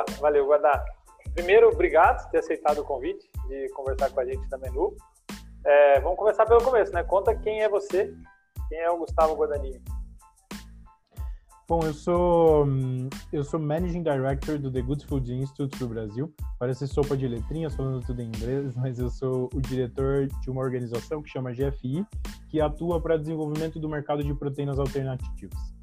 Boa, valeu, Guadá. Primeiro, obrigado por ter aceitado o convite de conversar com a gente também no. É, vamos começar pelo começo, né? Conta quem é você, quem é o Gustavo Guadagnini. Bom, eu sou eu sou Managing Director do The Good Food Institute do Brasil. Parece sopa de letrinhas falando tudo em inglês, mas eu sou o diretor de uma organização que chama GFI, que atua para desenvolvimento do mercado de proteínas alternativas.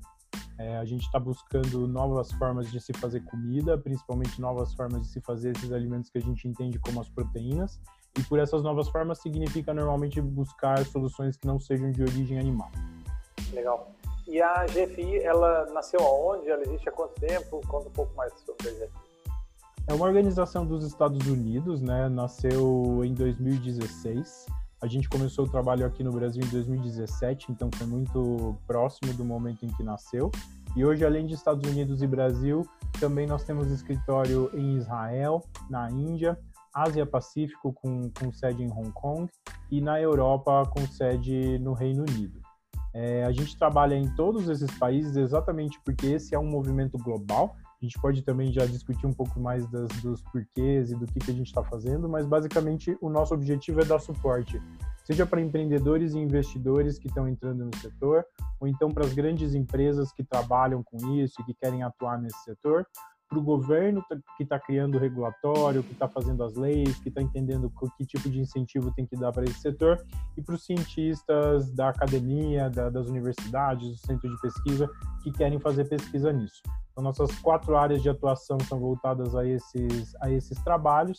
É, a gente está buscando novas formas de se fazer comida, principalmente novas formas de se fazer esses alimentos que a gente entende como as proteínas. E por essas novas formas significa normalmente buscar soluções que não sejam de origem animal. Legal. E a GFI, ela nasceu aonde? Ela existe há quanto tempo? Conta um pouco mais sobre a GFI. É uma organização dos Estados Unidos, né? Nasceu em 2016. A gente começou o trabalho aqui no Brasil em 2017, então foi muito próximo do momento em que nasceu. E hoje, além de Estados Unidos e Brasil, também nós temos escritório em Israel, na Índia, Ásia Pacífico com, com sede em Hong Kong e na Europa com sede no Reino Unido. É, a gente trabalha em todos esses países exatamente porque esse é um movimento global. A gente pode também já discutir um pouco mais das, dos porquês e do que, que a gente está fazendo, mas basicamente o nosso objetivo é dar suporte, seja para empreendedores e investidores que estão entrando no setor, ou então para as grandes empresas que trabalham com isso e que querem atuar nesse setor, para o governo que está criando o regulatório, que está fazendo as leis, que está entendendo que tipo de incentivo tem que dar para esse setor, e para os cientistas da academia, da, das universidades, do centro de pesquisa, que querem fazer pesquisa nisso. Então, nossas quatro áreas de atuação são voltadas a esses, a esses trabalhos,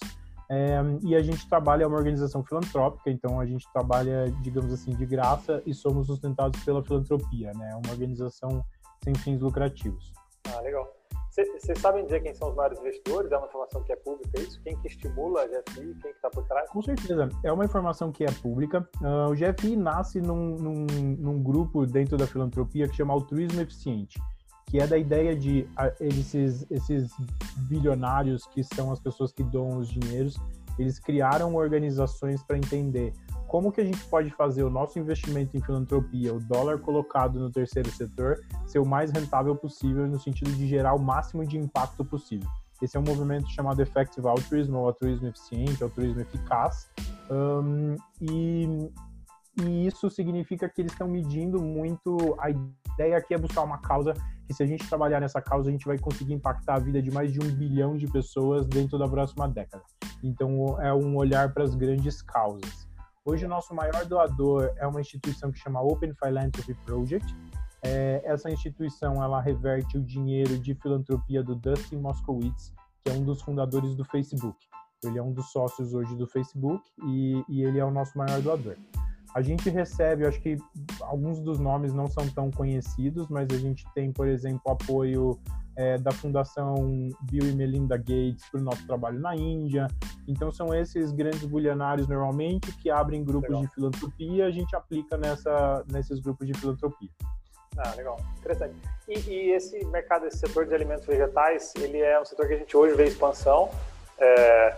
é, e a gente trabalha, é uma organização filantrópica, então a gente trabalha, digamos assim, de graça e somos sustentados pela filantropia, né? É uma organização sem fins lucrativos. Ah, legal. Vocês sabem dizer quem são os maiores investidores? É uma informação que é pública, é isso? Quem que estimula a GFI? Quem que está por trás? Com certeza, é uma informação que é pública. Uh, o GFI nasce num, num, num, grupo dentro da filantropia que chama Altruísmo Eficiente, que é da ideia de uh, esses, esses bilionários que são as pessoas que doam os dinheiros, eles criaram organizações para entender como que a gente pode fazer o nosso investimento em filantropia, o dólar colocado no terceiro setor, ser o mais rentável possível no sentido de gerar o máximo de impacto possível. Esse é um movimento chamado Effective Altruism, ou altruísmo eficiente, altruísmo eficaz, um, e, e isso significa que eles estão medindo muito. A ideia aqui é buscar uma causa que, se a gente trabalhar nessa causa, a gente vai conseguir impactar a vida de mais de um bilhão de pessoas dentro da próxima década. Então, é um olhar para as grandes causas. Hoje, o nosso maior doador é uma instituição que chama Open Philanthropy Project. É, essa instituição ela reverte o dinheiro de filantropia do Dustin Moskowitz, que é um dos fundadores do Facebook. Ele é um dos sócios hoje do Facebook e, e ele é o nosso maior doador. A gente recebe, acho que alguns dos nomes não são tão conhecidos, mas a gente tem, por exemplo, apoio é, da Fundação Bill e Melinda Gates para o nosso trabalho na Índia. Então, são esses grandes bilionários, normalmente, que abrem grupos legal. de filantropia, a gente aplica nessa, nesses grupos de filantropia. Ah, legal. Interessante. E, e, esse mercado, esse setor de alimentos vegetais, ele é um setor que a gente hoje vê expansão. É,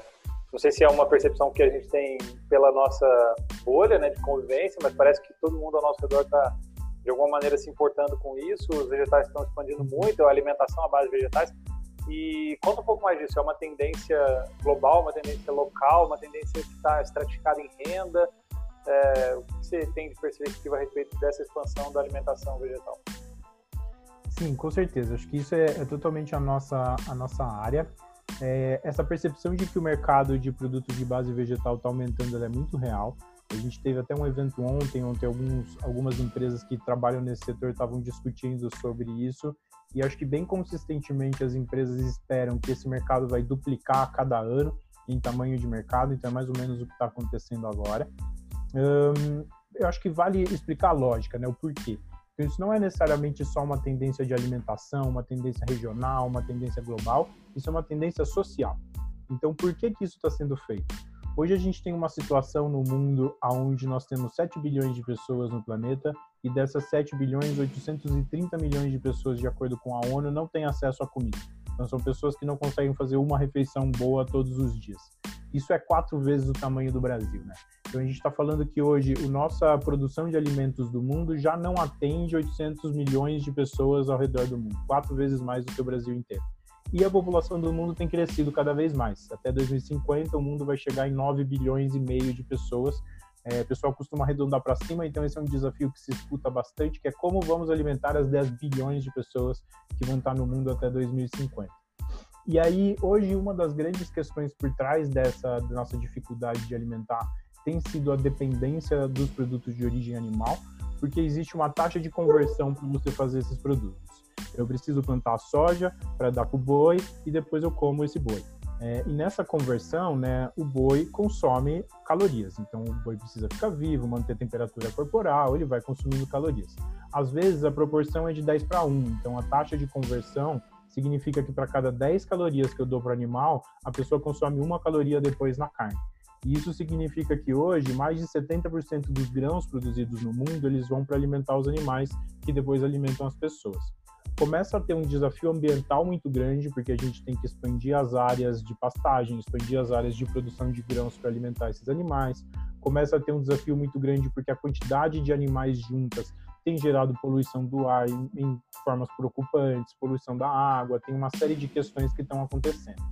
não sei se é uma percepção que a gente tem pela nossa bolha né, de convivência, mas parece que todo mundo ao nosso redor está de alguma maneira se importando com isso. Os vegetais estão expandindo muito, a alimentação à base de vegetais. E conta um pouco mais disso. É uma tendência global, uma tendência local, uma tendência que está estratificada em renda. É, o que você tem de perspectiva a respeito dessa expansão da alimentação vegetal? Sim, com certeza. Acho que isso é, é totalmente a nossa, a nossa área. É, essa percepção de que o mercado de produtos de base vegetal está aumentando é muito real. A gente teve até um evento ontem, onde alguns, algumas empresas que trabalham nesse setor estavam discutindo sobre isso. E acho que bem consistentemente as empresas esperam que esse mercado vai duplicar a cada ano em tamanho de mercado, então é mais ou menos o que está acontecendo agora. Um, eu acho que vale explicar a lógica, né, o porquê. Então, isso não é necessariamente só uma tendência de alimentação, uma tendência regional, uma tendência global, isso é uma tendência social. Então, por que, que isso está sendo feito? Hoje a gente tem uma situação no mundo onde nós temos 7 bilhões de pessoas no planeta e dessas 7 bilhões, 830 milhões de pessoas, de acordo com a ONU, não têm acesso à comida. Então são pessoas que não conseguem fazer uma refeição boa todos os dias. Isso é quatro vezes o tamanho do Brasil, né? Então a gente está falando que hoje a nossa produção de alimentos do mundo já não atende 800 milhões de pessoas ao redor do mundo, quatro vezes mais do que o Brasil inteiro. e a população do mundo tem crescido cada vez mais. Até 2050, o mundo vai chegar em 9 bilhões e meio de pessoas. É, o pessoal costuma arredondar para cima, então esse é um desafio que se escuta bastante, que é como vamos alimentar as 10 bilhões de pessoas que vão estar no mundo até 2050. E aí, hoje, uma das grandes questões por trás dessa nossa dificuldade de alimentar tem sido a dependência dos produtos de origem animal, porque existe uma taxa de conversão para você fazer esses produtos. Eu preciso plantar soja para dar para o boi e depois eu como esse boi. É, e nessa conversão, né, o boi consome calorias. Então, o boi precisa ficar vivo, manter a temperatura corporal, ele vai consumindo calorias. Às vezes, a proporção é de 10 para 1. Então, a taxa de conversão significa que para cada 10 calorias que eu dou para o animal, a pessoa consome uma caloria depois na carne. E isso significa que hoje mais de 70% dos grãos produzidos no mundo eles vão para alimentar os animais que depois alimentam as pessoas começa a ter um desafio ambiental muito grande, porque a gente tem que expandir as áreas de pastagem, expandir as áreas de produção de grãos para alimentar esses animais. Começa a ter um desafio muito grande, porque a quantidade de animais juntas tem gerado poluição do ar em, em formas preocupantes, poluição da água, tem uma série de questões que estão acontecendo.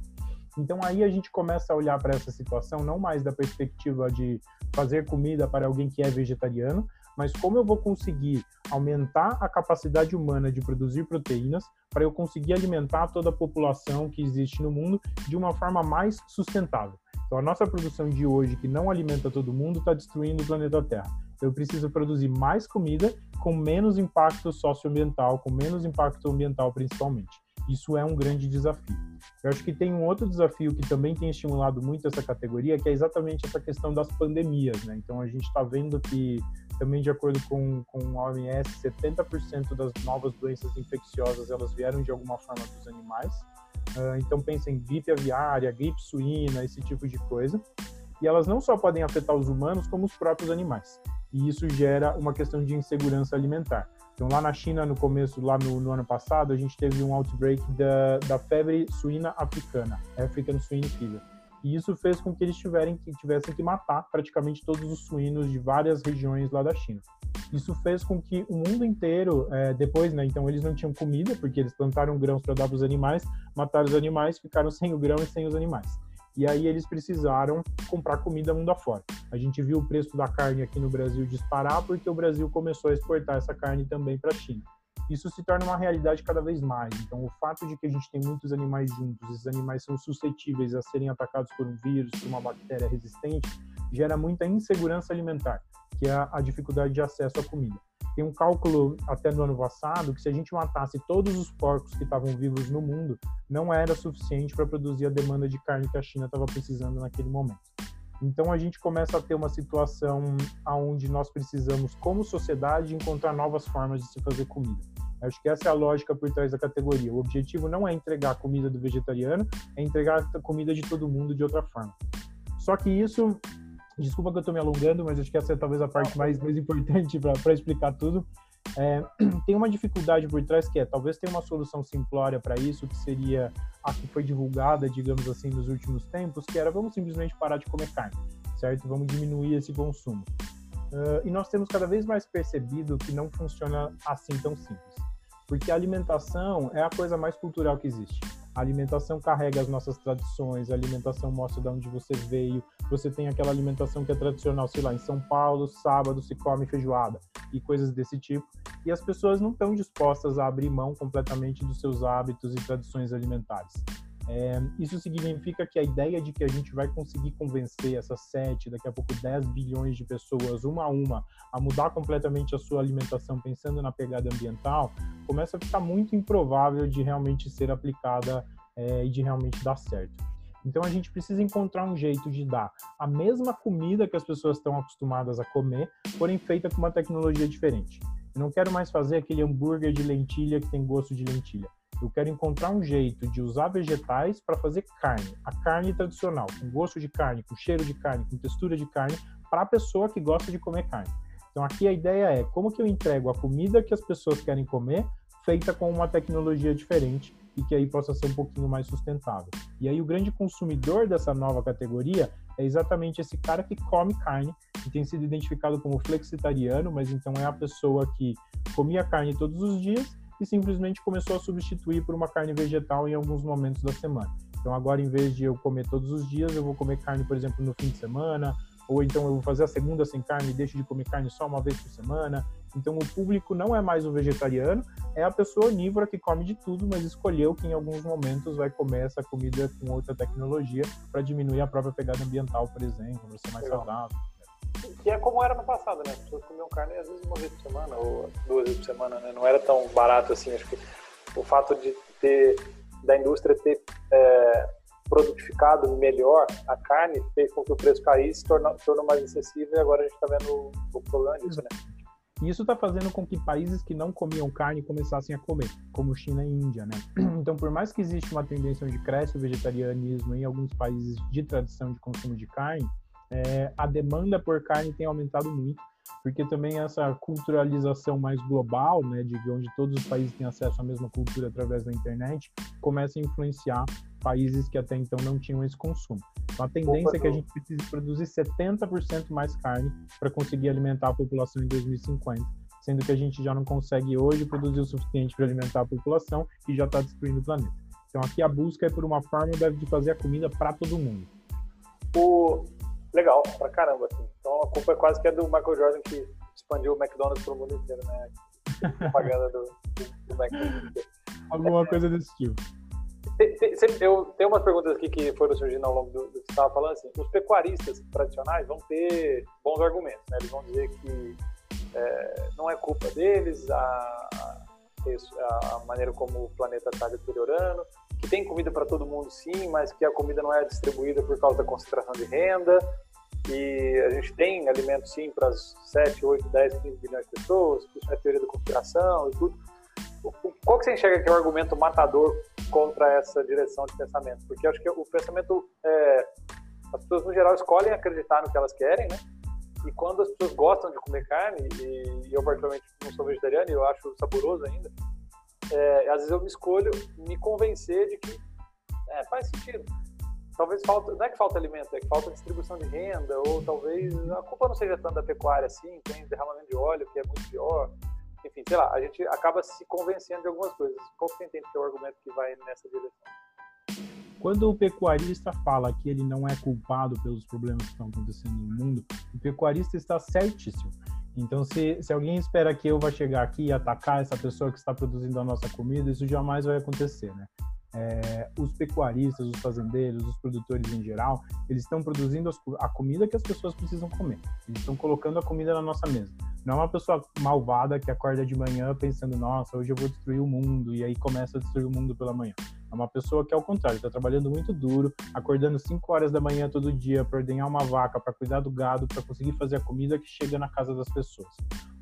Então aí a gente começa a olhar para essa situação não mais da perspectiva de fazer comida para alguém que é vegetariano, mas como eu vou conseguir aumentar a capacidade humana de produzir proteínas para eu conseguir alimentar toda a população que existe no mundo de uma forma mais sustentável. Então, a nossa produção de hoje, que não alimenta todo mundo, está destruindo o planeta Terra. Eu preciso produzir mais comida com menos impacto socioambiental, com menos impacto ambiental principalmente. Isso é um grande desafio. Eu acho que tem um outro desafio que também tem estimulado muito essa categoria, que é exatamente essa questão das pandemias. Né? Então, a gente está vendo que também, de acordo com, com a OMS, 70% das novas doenças infecciosas elas vieram de alguma forma dos animais. Uh, então, pensa em gripe aviária, gripe suína, esse tipo de coisa. E elas não só podem afetar os humanos, como os próprios animais. E isso gera uma questão de insegurança alimentar. Então, lá na China, no começo, lá no, no ano passado, a gente teve um outbreak da, da febre suína africana, African Swine Fever e isso fez com que eles que tivessem que matar praticamente todos os suínos de várias regiões lá da China. Isso fez com que o mundo inteiro, é, depois, né, então eles não tinham comida, porque eles plantaram grãos para dar para os animais, mataram os animais, ficaram sem o grão e sem os animais. E aí eles precisaram comprar comida mundo afora. A gente viu o preço da carne aqui no Brasil disparar porque o Brasil começou a exportar essa carne também para a China isso se torna uma realidade cada vez mais. Então, o fato de que a gente tem muitos animais juntos, esses animais são suscetíveis a serem atacados por um vírus, por uma bactéria resistente, gera muita insegurança alimentar, que é a dificuldade de acesso à comida. Tem um cálculo até no ano passado que se a gente matasse todos os porcos que estavam vivos no mundo, não era suficiente para produzir a demanda de carne que a China estava precisando naquele momento. Então a gente começa a ter uma situação onde nós precisamos, como sociedade, encontrar novas formas de se fazer comida. Acho que essa é a lógica por trás da categoria. O objetivo não é entregar a comida do vegetariano, é entregar a comida de todo mundo de outra forma. Só que isso, desculpa que eu estou me alongando, mas acho que essa é talvez a parte mais, mais importante para explicar tudo. É, tem uma dificuldade por trás que é, talvez tenha uma solução simplória para isso, que seria a que foi divulgada, digamos assim, nos últimos tempos, que era vamos simplesmente parar de comer carne, certo? Vamos diminuir esse consumo. Uh, e nós temos cada vez mais percebido que não funciona assim tão simples. Porque a alimentação é a coisa mais cultural que existe. A alimentação carrega as nossas tradições, a alimentação mostra de onde você veio. Você tem aquela alimentação que é tradicional, sei lá, em São Paulo, sábado se come feijoada e coisas desse tipo. E as pessoas não estão dispostas a abrir mão completamente dos seus hábitos e tradições alimentares. É, isso significa que a ideia de que a gente vai conseguir convencer essas 7, daqui a pouco 10 bilhões de pessoas, uma a uma, a mudar completamente a sua alimentação pensando na pegada ambiental, começa a ficar muito improvável de realmente ser aplicada é, e de realmente dar certo. Então a gente precisa encontrar um jeito de dar a mesma comida que as pessoas estão acostumadas a comer, porém feita com uma tecnologia diferente. Eu não quero mais fazer aquele hambúrguer de lentilha que tem gosto de lentilha. Eu quero encontrar um jeito de usar vegetais para fazer carne, a carne tradicional, com gosto de carne, com cheiro de carne, com textura de carne, para a pessoa que gosta de comer carne. Então aqui a ideia é como que eu entrego a comida que as pessoas querem comer, feita com uma tecnologia diferente e que aí possa ser um pouquinho mais sustentável. E aí o grande consumidor dessa nova categoria é exatamente esse cara que come carne, que tem sido identificado como flexitariano, mas então é a pessoa que comia carne todos os dias e simplesmente começou a substituir por uma carne vegetal em alguns momentos da semana. Então agora, em vez de eu comer todos os dias, eu vou comer carne, por exemplo, no fim de semana, ou então eu vou fazer a segunda sem carne e deixo de comer carne só uma vez por semana. Então o público não é mais o vegetariano, é a pessoa onívora que come de tudo, mas escolheu que em alguns momentos vai comer essa comida com outra tecnologia para diminuir a própria pegada ambiental, por exemplo, para ser mais Legal. saudável. Que é como era no passado, né? As pessoas comiam carne às vezes uma vez por semana ou duas vezes por semana, né? Não era tão barato assim. Acho que o fato de ter da indústria ter é, produtificado melhor a carne fez com que o preço caísse, tornou, tornou mais acessível e agora a gente está vendo o problema disso, né? E isso está fazendo com que países que não comiam carne começassem a comer, como China e Índia, né? Então, por mais que exista uma tendência onde cresce o vegetarianismo em alguns países de tradição de consumo de carne, é, a demanda por carne tem aumentado muito, porque também essa culturalização mais global, né, de onde todos os países têm acesso à mesma cultura através da internet, começa a influenciar países que até então não tinham esse consumo. Então, a tendência Opa, é que a gente precise produzir 70% mais carne para conseguir alimentar a população em 2050, sendo que a gente já não consegue hoje produzir o suficiente para alimentar a população e já está destruindo o planeta. Então, aqui a busca é por uma forma de fazer a comida para todo mundo. O... Legal, pra caramba. Assim. Então, a culpa é quase que é do Michael Jordan que expandiu o McDonald's para o mundo inteiro, né? Propaganda do, do, do McDonald's. Alguma coisa desse tipo. Eu tenho umas perguntas aqui que foram surgindo ao longo do, do que você estava falando. Assim, os pecuaristas tradicionais vão ter bons argumentos, né? Eles vão dizer que é, não é culpa deles a, a maneira como o planeta está deteriorando, que tem comida para todo mundo sim, mas que a comida não é distribuída por causa da concentração de renda, e a gente tem alimento sim para as 7, 8, 10, 15 bilhões de pessoas, isso é teoria da conspiração e tudo. Qual que você enxerga que é o argumento matador contra essa direção de pensamento? Porque acho que o pensamento, é, as pessoas no geral escolhem acreditar no que elas querem, né? E quando as pessoas gostam de comer carne, e eu particularmente não sou vegetariano e eu acho saboroso ainda, é, às vezes eu me escolho me convencer de que é, faz sentido. Talvez falta, não é que falta alimento, é que falta distribuição de renda, ou talvez a culpa não seja tanto da pecuária assim, tem derramamento de óleo que é muito pior enfim, sei lá, a gente acaba se convencendo de algumas coisas. Qual que você entende que é o argumento que vai nessa direção? Quando o pecuarista fala que ele não é culpado pelos problemas que estão acontecendo no mundo, o pecuarista está certíssimo. Então, se, se alguém espera que eu vá chegar aqui e atacar essa pessoa que está produzindo a nossa comida, isso jamais vai acontecer, né? É, os pecuaristas, os fazendeiros, os produtores em geral, eles estão produzindo a comida que as pessoas precisam comer. Eles estão colocando a comida na nossa mesa. Não é uma pessoa malvada que acorda de manhã pensando, nossa, hoje eu vou destruir o mundo, e aí começa a destruir o mundo pela manhã. É uma pessoa que, ao contrário, está trabalhando muito duro, acordando 5 horas da manhã todo dia para ordenhar uma vaca, para cuidar do gado, para conseguir fazer a comida que chega na casa das pessoas.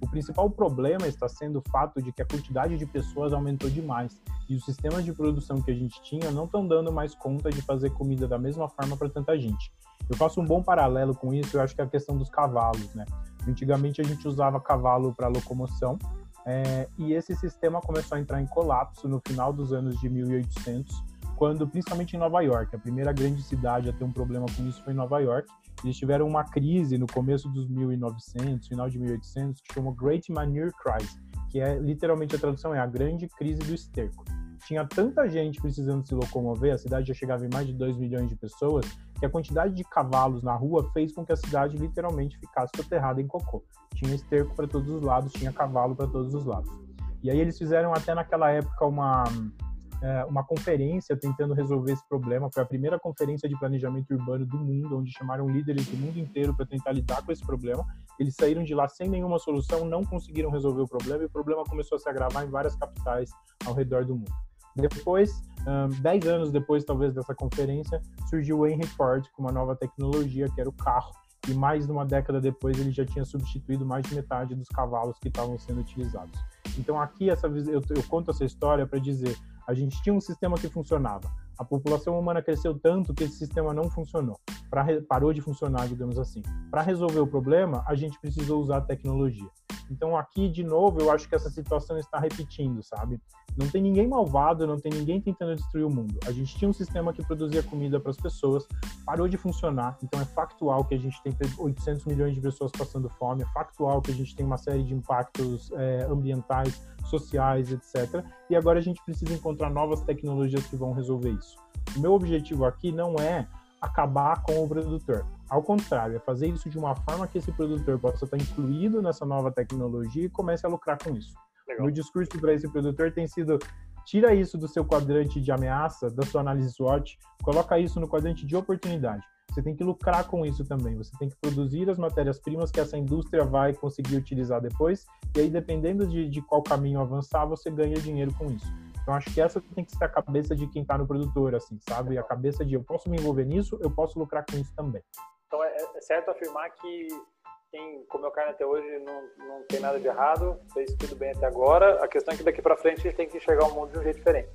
O principal problema está sendo o fato de que a quantidade de pessoas aumentou demais e os sistemas de produção que a gente tinha não estão dando mais conta de fazer comida da mesma forma para tanta gente. Eu faço um bom paralelo com isso, eu acho que é a questão dos cavalos, né? Antigamente a gente usava cavalo para locomoção é, e esse sistema começou a entrar em colapso no final dos anos de 1800, quando, principalmente em Nova York, a primeira grande cidade a ter um problema com isso foi Nova York. Eles tiveram uma crise no começo dos 1900, final de 1800, que chamou Great Manure Crisis, que é literalmente a tradução é a grande crise do esterco tinha tanta gente precisando se locomover, a cidade já chegava em mais de 2 milhões de pessoas, que a quantidade de cavalos na rua fez com que a cidade literalmente ficasse soterrada em cocô. Tinha esterco para todos os lados, tinha cavalo para todos os lados. E aí eles fizeram até naquela época uma uma conferência tentando resolver esse problema. Foi a primeira conferência de planejamento urbano do mundo, onde chamaram líderes do mundo inteiro para tentar lidar com esse problema. Eles saíram de lá sem nenhuma solução, não conseguiram resolver o problema e o problema começou a se agravar em várias capitais ao redor do mundo. Depois, dez anos depois, talvez, dessa conferência, surgiu o Henry Ford com uma nova tecnologia, que era o carro. E mais de uma década depois, ele já tinha substituído mais de metade dos cavalos que estavam sendo utilizados. Então, aqui, essa, eu, eu conto essa história para dizer: a gente tinha um sistema que funcionava. A população humana cresceu tanto que esse sistema não funcionou. Pra, parou de funcionar, digamos assim. Para resolver o problema, a gente precisou usar a tecnologia. Então aqui, de novo, eu acho que essa situação está repetindo, sabe? Não tem ninguém malvado, não tem ninguém tentando destruir o mundo. A gente tinha um sistema que produzia comida para as pessoas, parou de funcionar, então é factual que a gente tem 800 milhões de pessoas passando fome, é factual que a gente tem uma série de impactos é, ambientais, sociais, etc. E agora a gente precisa encontrar novas tecnologias que vão resolver isso. O meu objetivo aqui não é acabar com o produtor. Ao contrário, é fazer isso de uma forma que esse produtor possa estar incluído nessa nova tecnologia e comece a lucrar com isso. Legal. Meu discurso para esse produtor tem sido tira isso do seu quadrante de ameaça, da sua análise SWOT, coloca isso no quadrante de oportunidade. Você tem que lucrar com isso também. Você tem que produzir as matérias-primas que essa indústria vai conseguir utilizar depois. E aí, dependendo de, de qual caminho avançar, você ganha dinheiro com isso. Então acho que essa tem que ser a cabeça de quem está no produtor, assim, sabe? A cabeça de eu posso me envolver nisso, eu posso lucrar com isso também. Então é, é certo afirmar que quem comeu carne até hoje não, não tem nada de errado, fez tudo bem até agora. A questão é que daqui para frente a gente tem que enxergar o mundo de um jeito diferente.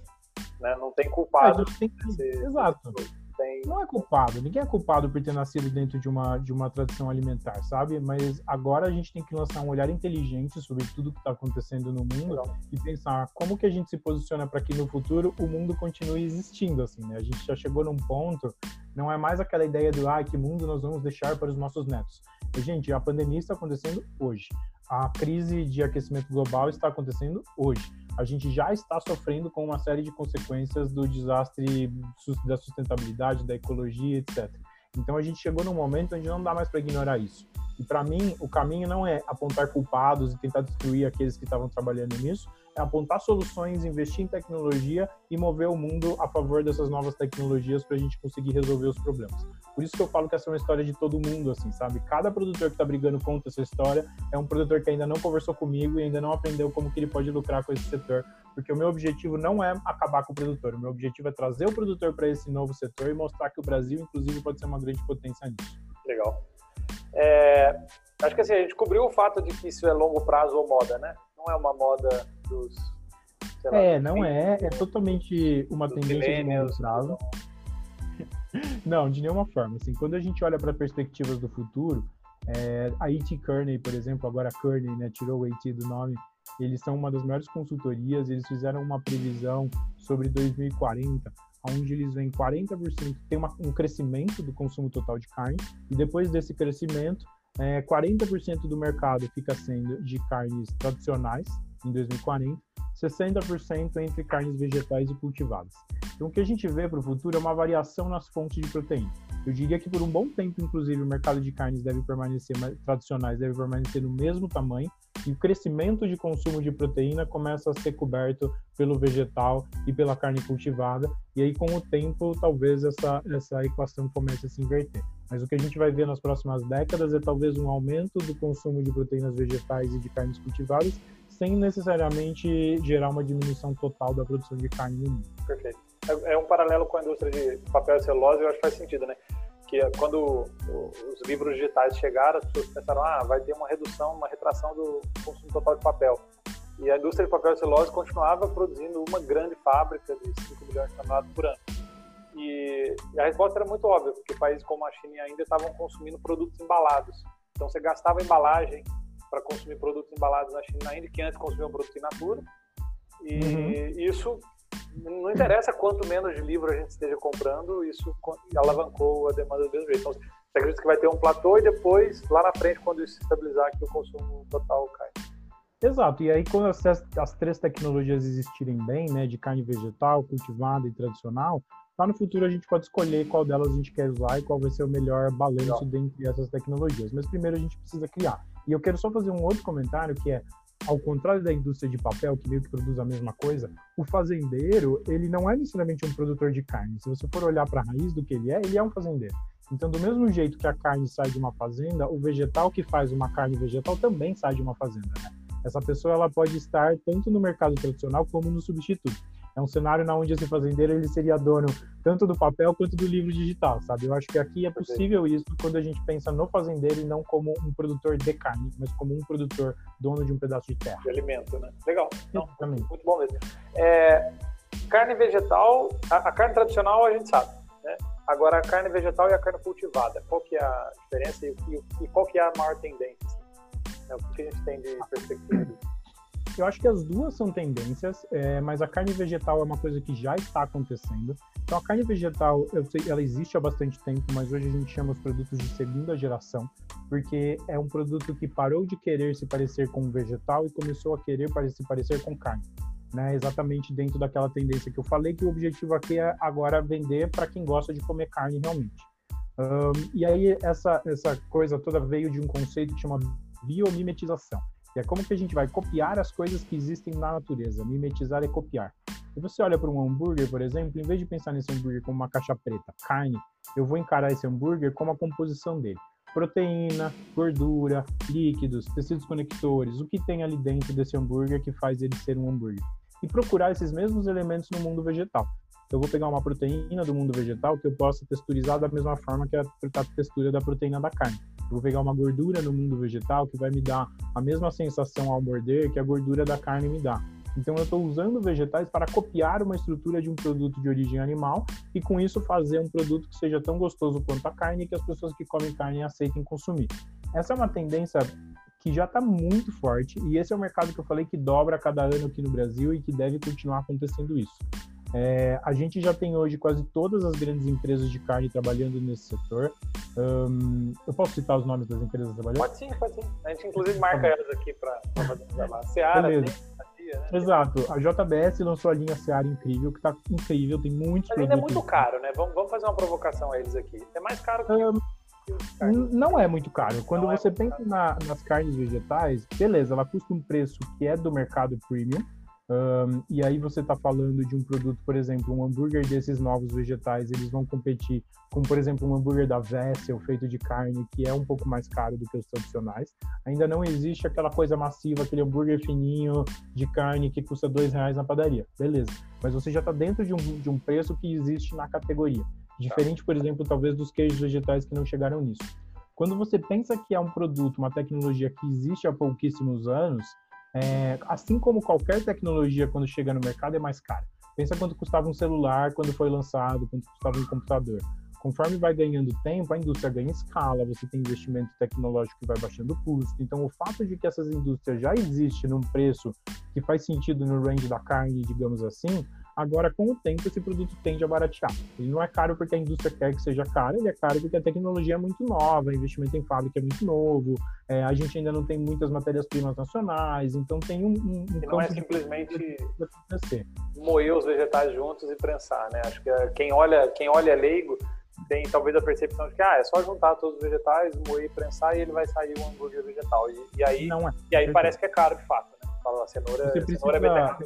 Né? Não tem culpado. É, tem que... Exato tem. Não é culpado, ninguém é culpado por ter nascido dentro de uma, de uma tradição alimentar, sabe? Mas agora a gente tem que lançar um olhar inteligente sobre tudo que está acontecendo no mundo Legal. e pensar como que a gente se posiciona para que no futuro o mundo continue existindo, assim, né? A gente já chegou num ponto, não é mais aquela ideia do, ah, que mundo nós vamos deixar para os nossos netos. Gente, a pandemia está acontecendo hoje. A crise de aquecimento global está acontecendo hoje a gente já está sofrendo com uma série de consequências do desastre da sustentabilidade, da ecologia, etc. Então a gente chegou num momento onde não dá mais para ignorar isso. E para mim, o caminho não é apontar culpados e tentar destruir aqueles que estavam trabalhando nisso, é apontar soluções, investir em tecnologia e mover o mundo a favor dessas novas tecnologias para a gente conseguir resolver os problemas. Por isso que eu falo que essa é uma história de todo mundo, assim, sabe? Cada produtor que está brigando contra essa história é um produtor que ainda não conversou comigo e ainda não aprendeu como que ele pode lucrar com esse setor, porque o meu objetivo não é acabar com o produtor, o meu objetivo é trazer o produtor para esse novo setor e mostrar que o Brasil, inclusive, pode ser uma grande potência nisso. Legal. É, acho que assim, a gente cobriu o fato de que isso é longo prazo ou moda, né? Não é uma moda dos. Lá, é, não é. É totalmente uma tendência de longo prazo. Não, de nenhuma forma. Assim, quando a gente olha para perspectivas do futuro, é, a IT Kearney, por exemplo, agora a Kearney né, tirou o IT do nome, eles são uma das maiores consultorias, eles fizeram uma previsão sobre 2040, onde eles veem 40%, tem uma, um crescimento do consumo total de carne, e depois desse crescimento, é, 40% do mercado fica sendo de carnes tradicionais em 2040, 60% entre carnes vegetais e cultivadas. Então, o que a gente vê para o futuro é uma variação nas fontes de proteína. Eu diria que por um bom tempo, inclusive, o mercado de carnes deve permanecer tradicionais deve permanecer no mesmo tamanho e o crescimento de consumo de proteína começa a ser coberto pelo vegetal e pela carne cultivada. E aí, com o tempo, talvez essa, essa equação comece a se inverter. Mas o que a gente vai ver nas próximas décadas é talvez um aumento do consumo de proteínas vegetais e de carnes cultivadas, sem necessariamente gerar uma diminuição total da produção de carne no mundo. Perfeito. É, é um paralelo com a indústria de papel e celulose, eu acho que faz sentido, né? que quando os livros digitais chegaram, as pessoas pensaram, ah, vai ter uma redução, uma retração do consumo total de papel. E a indústria de papel e celulose continuava produzindo uma grande fábrica de 5 milhões de toneladas por ano. E, e, a resposta era muito óbvia, porque países como a China ainda estavam consumindo produtos embalados. Então você gastava embalagem para consumir produtos embalados na China ainda, que antes consumiam produtos in natura. E uhum. isso não interessa quanto menos de livro a gente esteja comprando, isso alavancou a demanda do mesmo jeito. Então, você acredita que vai ter um platô e depois, lá na frente, quando isso se estabilizar, que o consumo total cai. Exato, e aí quando as, as três tecnologias existirem bem, né, de carne vegetal, cultivada e tradicional, lá no futuro a gente pode escolher qual delas a gente quer usar e qual vai ser o melhor balanço dentre essas tecnologias. Mas primeiro a gente precisa criar. E eu quero só fazer um outro comentário que é ao contrário da indústria de papel, que meio que produz a mesma coisa, o fazendeiro, ele não é necessariamente um produtor de carne. Se você for olhar para a raiz do que ele é, ele é um fazendeiro. Então, do mesmo jeito que a carne sai de uma fazenda, o vegetal que faz uma carne vegetal também sai de uma fazenda. Né? Essa pessoa ela pode estar tanto no mercado tradicional como no substituto é um cenário na onde esse fazendeiro ele seria dono tanto do papel quanto do livro digital, sabe? Eu acho que aqui é possível isso quando a gente pensa no fazendeiro e não como um produtor de carne, mas como um produtor dono de um pedaço de terra. De alimento, né? Legal. Não, muito bom mesmo. É, carne vegetal, a, a, carne tradicional a gente sabe, né? Agora a carne vegetal e a carne cultivada, qual que é a diferença e, e, e qual que é a maior tendência? É, o que a gente tem de perspectiva? Eu acho que as duas são tendências, é, mas a carne vegetal é uma coisa que já está acontecendo. Então, a carne vegetal, eu sei, ela existe há bastante tempo, mas hoje a gente chama os produtos de segunda geração, porque é um produto que parou de querer se parecer com um vegetal e começou a querer se parecer com carne. Né, exatamente dentro daquela tendência que eu falei, que o objetivo aqui é agora vender para quem gosta de comer carne realmente. Um, e aí essa, essa coisa toda veio de um conceito que chama biomimetização que é como que a gente vai copiar as coisas que existem na natureza. Mimetizar é copiar. Se você olha para um hambúrguer, por exemplo, em vez de pensar nesse hambúrguer como uma caixa preta, carne, eu vou encarar esse hambúrguer como a composição dele. Proteína, gordura, líquidos, tecidos conectores, o que tem ali dentro desse hambúrguer que faz ele ser um hambúrguer. E procurar esses mesmos elementos no mundo vegetal. Eu vou pegar uma proteína do mundo vegetal que eu possa texturizar da mesma forma que a, textura da proteína da carne vou pegar uma gordura no mundo vegetal que vai me dar a mesma sensação ao morder que a gordura da carne me dá. Então eu estou usando vegetais para copiar uma estrutura de um produto de origem animal e com isso fazer um produto que seja tão gostoso quanto a carne que as pessoas que comem carne aceitem consumir. Essa é uma tendência que já está muito forte e esse é o mercado que eu falei que dobra a cada ano aqui no Brasil e que deve continuar acontecendo isso. É, a gente já tem hoje quase todas as grandes empresas de carne trabalhando nesse setor. Um, eu posso citar os nomes das empresas trabalhando? Pode sim, pode sim. A gente inclusive marca elas aqui para fazer um. Seara, Beleza. Tem, né? Exato. A JBS lançou a linha Seara incrível, que está incrível, tem muitos Mas ainda é muito caro, né? Vamos, vamos fazer uma provocação a eles aqui. É mais caro que... Um, não é muito caro. Quando não é você é pensa na, nas carnes vegetais, beleza, ela custa um preço que é do mercado premium, um, e aí você está falando de um produto, por exemplo, um hambúrguer desses novos vegetais, eles vão competir com, por exemplo, um hambúrguer da Vessel feito de carne, que é um pouco mais caro do que os tradicionais. Ainda não existe aquela coisa massiva, aquele hambúrguer fininho de carne que custa dois reais na padaria, beleza? Mas você já está dentro de um, de um preço que existe na categoria, diferente, por exemplo, talvez dos queijos vegetais que não chegaram nisso. Quando você pensa que é um produto, uma tecnologia que existe há pouquíssimos anos, é, assim como qualquer tecnologia, quando chega no mercado, é mais cara. Pensa quanto custava um celular quando foi lançado, quanto custava um computador. Conforme vai ganhando tempo, a indústria ganha escala, você tem investimento tecnológico que vai baixando o custo. Então, o fato de que essas indústrias já existem num preço que faz sentido no range da carne, digamos assim, Agora, com o tempo, esse produto tende a baratear. Ele não é caro porque a indústria quer que seja caro, ele é caro porque a tecnologia é muito nova, o investimento em fábrica é muito novo, é, a gente ainda não tem muitas matérias-primas nacionais, então tem um. um, um não é simplesmente moer os vegetais juntos e prensar, né? Acho que é, quem olha, quem olha leigo tem talvez a percepção de que ah, é só juntar todos os vegetais, moer e prensar e ele vai sair um hambúrguer vegetal. E, e aí, é. e aí parece que é caro de fato, né? Fala, a cenoura, Você precisa... cenoura é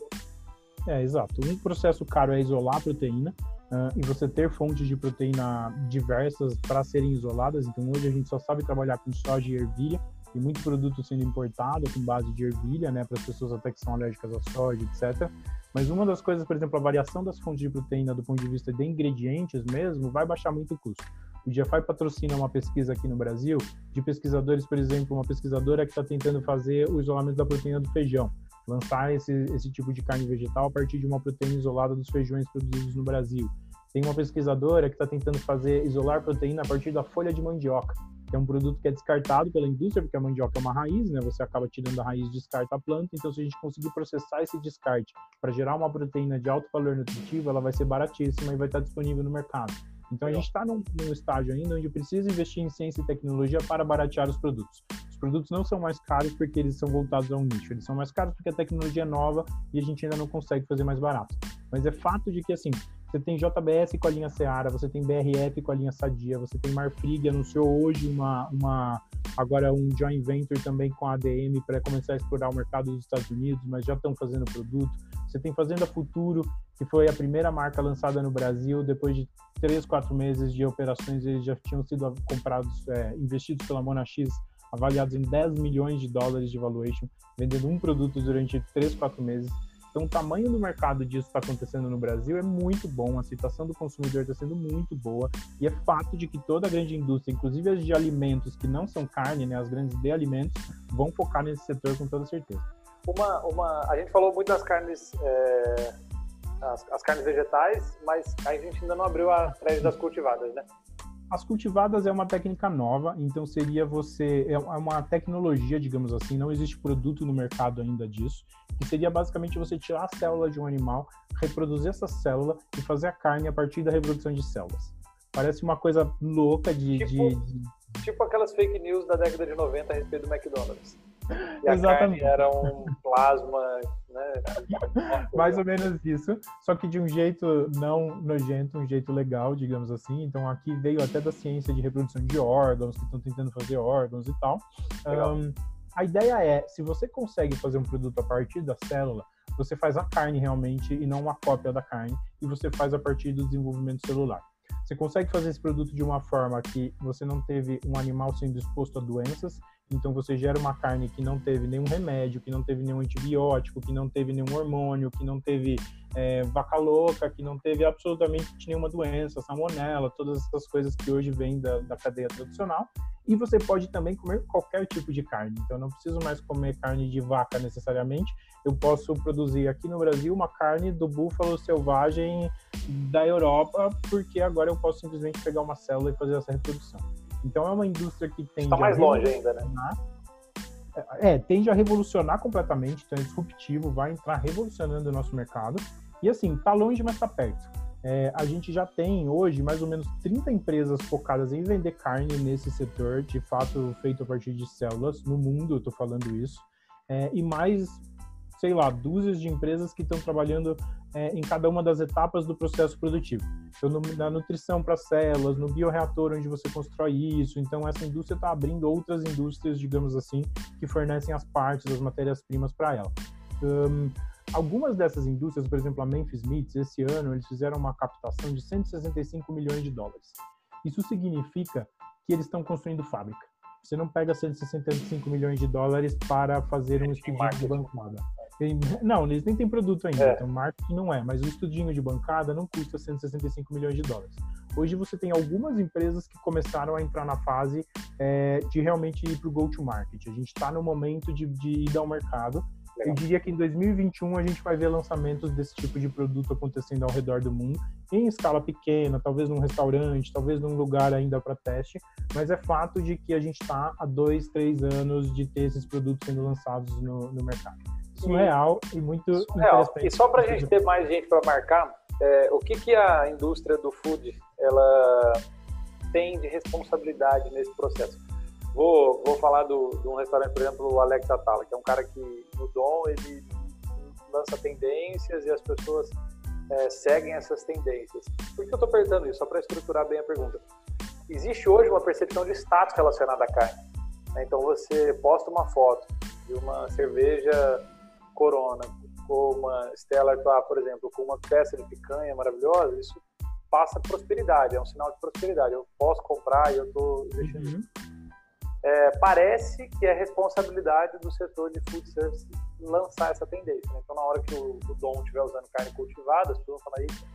é, exato. Um processo caro é isolar a proteína uh, e você ter fontes de proteína diversas para serem isoladas. Então, hoje a gente só sabe trabalhar com soja e ervilha e muito produto sendo importado com base de ervilha, né, para as pessoas até que são alérgicas à soja, etc. Mas uma das coisas, por exemplo, a variação das fontes de proteína do ponto de vista de ingredientes mesmo vai baixar muito o custo. O GFI patrocina uma pesquisa aqui no Brasil de pesquisadores, por exemplo, uma pesquisadora que está tentando fazer o isolamento da proteína do feijão lançar esse, esse tipo de carne vegetal a partir de uma proteína isolada dos feijões produzidos no Brasil. Tem uma pesquisadora que está tentando fazer isolar proteína a partir da folha de mandioca, que é um produto que é descartado pela indústria, porque a mandioca é uma raiz, né? Você acaba tirando a raiz, descarta a planta. Então, se a gente conseguir processar esse descarte para gerar uma proteína de alto valor nutritivo, ela vai ser baratíssima e vai estar disponível no mercado. Então, a gente está num, num estágio ainda onde precisa investir em ciência e tecnologia para baratear os produtos. Os produtos não são mais caros porque eles são voltados a um nicho, eles são mais caros porque a tecnologia é nova e a gente ainda não consegue fazer mais barato. Mas é fato de que, assim, você tem JBS com a linha Seara, você tem BRF com a linha Sadia, você tem Marfrig, anunciou hoje uma, uma agora um joint venture também com a ADM para começar a explorar o mercado dos Estados Unidos, mas já estão fazendo produto. Você tem Fazenda Futuro, que foi a primeira marca lançada no Brasil, depois de três, quatro meses de operações, eles já tinham sido comprados, é, investidos pela Mona X avaliados em 10 milhões de dólares de valuation, vendendo um produto durante 3, 4 meses. Então, o tamanho do mercado disso está acontecendo no Brasil é muito bom, a situação do consumidor está sendo muito boa, e é fato de que toda a grande indústria, inclusive as de alimentos que não são carne, né, as grandes de alimentos, vão focar nesse setor com toda certeza. Uma, uma, a gente falou muito das carnes, é, as, as, carnes vegetais, mas a gente ainda não abriu a thread das cultivadas, né? As cultivadas é uma técnica nova, então seria você. É uma tecnologia, digamos assim, não existe produto no mercado ainda disso, que seria basicamente você tirar a célula de um animal, reproduzir essa célula e fazer a carne a partir da reprodução de células. Parece uma coisa louca de. Tipo, de, de... tipo aquelas fake news da década de 90 a respeito do McDonald's. E Exatamente. era um plasma, né? Mais ou menos isso, só que de um jeito não nojento, um jeito legal, digamos assim. Então aqui veio até da ciência de reprodução de órgãos, que estão tentando fazer órgãos e tal. Um, a ideia é, se você consegue fazer um produto a partir da célula, você faz a carne realmente e não uma cópia da carne, e você faz a partir do desenvolvimento celular. Você consegue fazer esse produto de uma forma que você não teve um animal sendo exposto a doenças então você gera uma carne que não teve nenhum remédio, que não teve nenhum antibiótico, que não teve nenhum hormônio, que não teve é, vaca louca, que não teve absolutamente nenhuma doença, salmonela, todas essas coisas que hoje vêm da, da cadeia tradicional. E você pode também comer qualquer tipo de carne. Então não preciso mais comer carne de vaca necessariamente. Eu posso produzir aqui no Brasil uma carne do búfalo selvagem da Europa, porque agora eu posso simplesmente pegar uma célula e fazer essa reprodução. Então é uma indústria que tende Está mais longe ainda, né? É, tende a revolucionar completamente, então é disruptivo, vai entrar revolucionando o nosso mercado. E assim, tá longe, mas tá perto. É, a gente já tem hoje mais ou menos 30 empresas focadas em vender carne nesse setor, de fato feito a partir de células, no mundo, eu tô falando isso. É, e mais, sei lá, dúzias de empresas que estão trabalhando é, em cada uma das etapas do processo produtivo. Então, no, na nutrição para células, no bioreator onde você constrói isso. Então, essa indústria está abrindo outras indústrias, digamos assim, que fornecem as partes, as matérias-primas para ela. Um, algumas dessas indústrias, por exemplo, a Memphis Meats, esse ano, eles fizeram uma captação de 165 milhões de dólares. Isso significa que eles estão construindo fábrica. Você não pega 165 milhões de dólares para fazer um estudinho de bancada. Não, eles nem têm produto ainda, é. então marketing não é, mas o estudinho de bancada não custa 165 milhões de dólares. Hoje você tem algumas empresas que começaram a entrar na fase é, de realmente ir para o go-to-market. A gente está no momento de, de ir ao mercado. Legal. Eu diria que em 2021 a gente vai ver lançamentos desse tipo de produto acontecendo ao redor do mundo em escala pequena, talvez num restaurante, talvez num lugar ainda para teste, mas é fato de que a gente está há dois, três anos de ter esses produtos sendo lançados no, no mercado. Surreal e muito surreal. interessante. E só para a gente ter mais gente para marcar, é, o que, que a indústria do food ela tem de responsabilidade nesse processo? Vou, vou falar do, de um restaurante, por exemplo, o Alex Atala, que é um cara que no Dom ele lança tendências e as pessoas é, seguem essas tendências. Por que eu estou perguntando isso? Só para estruturar bem a pergunta. Existe hoje uma percepção de status relacionada à carne. Né? Então você posta uma foto de uma cerveja Corona com uma Stella Artois, por exemplo, com uma peça de picanha maravilhosa, isso passa prosperidade, é um sinal de prosperidade. Eu posso comprar e eu estou investindo. Uhum. É, parece que é responsabilidade do setor de food service lançar essa tendência. Né? Então, na hora que o, o Dom estiver usando carne cultivada, as pessoas vão falar, isso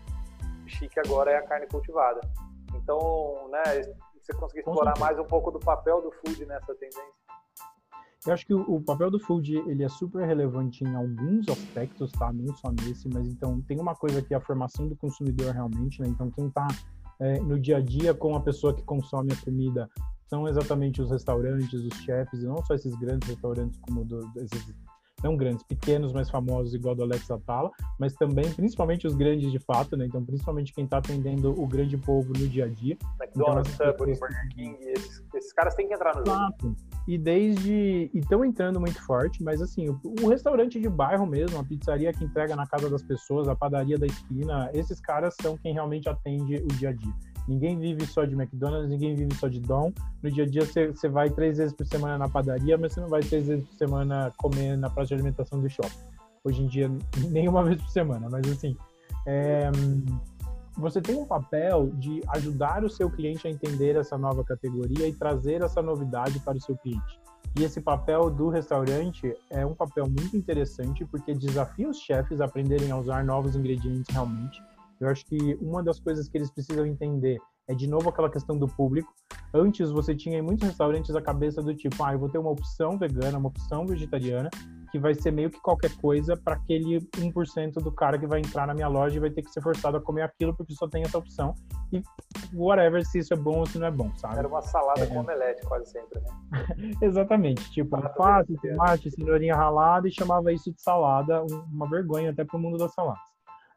chique agora é a carne cultivada. Então, né, você conseguir explorar mais um pouco do papel do food nessa tendência. Eu acho que o, o, papel do food ele é super relevante em alguns aspectos, tá? Não só nesse, mas então tem uma coisa que é a formação do consumidor realmente, né? Então quem está é, no dia a dia com a pessoa que consome a comida são exatamente os restaurantes, os chefes, e não só esses grandes restaurantes como do, esses não grandes, pequenos, mas famosos, igual do Alex Atala, mas também, principalmente os grandes de fato, né? Então, principalmente quem está atendendo o grande povo no dia a dia. McDonald's, então, Subway, Burger King, esses, esses, caras têm que entrar no Exato. jogo. E desde. E estão entrando muito forte, mas assim, o, o, restaurante de bairro mesmo, a pizzaria que entrega na casa das pessoas, a padaria da esquina, esses caras são quem realmente atende o dia a dia. Ninguém vive só de McDonald's, ninguém vive só de Dom. No dia a dia você vai três vezes por semana na padaria, mas você não vai três vezes por semana comer na praça de alimentação do shopping. Hoje em dia, nenhuma vez por semana, mas assim, é, você tem um papel de ajudar o seu cliente a entender essa nova categoria e trazer essa novidade para o seu cliente. E esse papel do restaurante é um papel muito interessante porque desafia os chefes a aprenderem a usar novos ingredientes realmente eu acho que uma das coisas que eles precisam entender é de novo aquela questão do público. Antes você tinha em muitos restaurantes a cabeça do tipo, ah, eu vou ter uma opção vegana, uma opção vegetariana, que vai ser meio que qualquer coisa para aquele 1% do cara que vai entrar na minha loja e vai ter que ser forçado a comer aquilo porque só tem essa opção. E whatever, se isso é bom ou se não é bom, sabe? Era uma salada é. com omelete quase sempre, né? Exatamente. Tipo, alface, tomate, cenourinha ralada e chamava isso de salada, uma vergonha até para o mundo das saladas.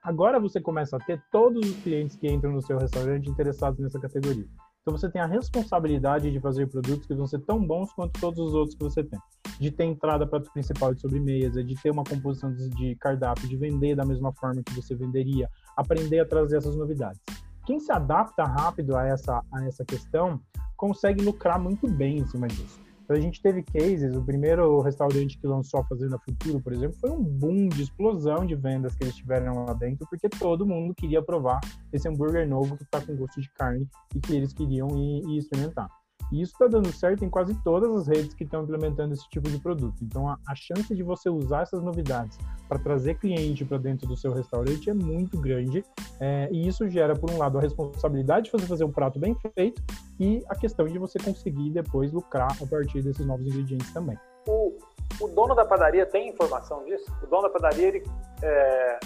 Agora você começa a ter todos os clientes que entram no seu restaurante interessados nessa categoria. Então você tem a responsabilidade de fazer produtos que vão ser tão bons quanto todos os outros que você tem. De ter entrada para o principal de sobremesa, de ter uma composição de cardápio, de vender da mesma forma que você venderia, aprender a trazer essas novidades. Quem se adapta rápido a essa, a essa questão consegue lucrar muito bem em cima disso. Então a gente teve cases, o primeiro restaurante que lançou a Fazenda Futuro, por exemplo, foi um boom de explosão de vendas que eles tiveram lá dentro, porque todo mundo queria provar esse hambúrguer novo que está com gosto de carne e que eles queriam ir, ir experimentar. E isso está dando certo em quase todas as redes que estão implementando esse tipo de produto. Então, a, a chance de você usar essas novidades para trazer cliente para dentro do seu restaurante é muito grande. É, e isso gera, por um lado, a responsabilidade de você fazer um prato bem feito e a questão de você conseguir depois lucrar a partir desses novos ingredientes também. O, o dono da padaria tem informação disso? O dono da padaria, ele, é,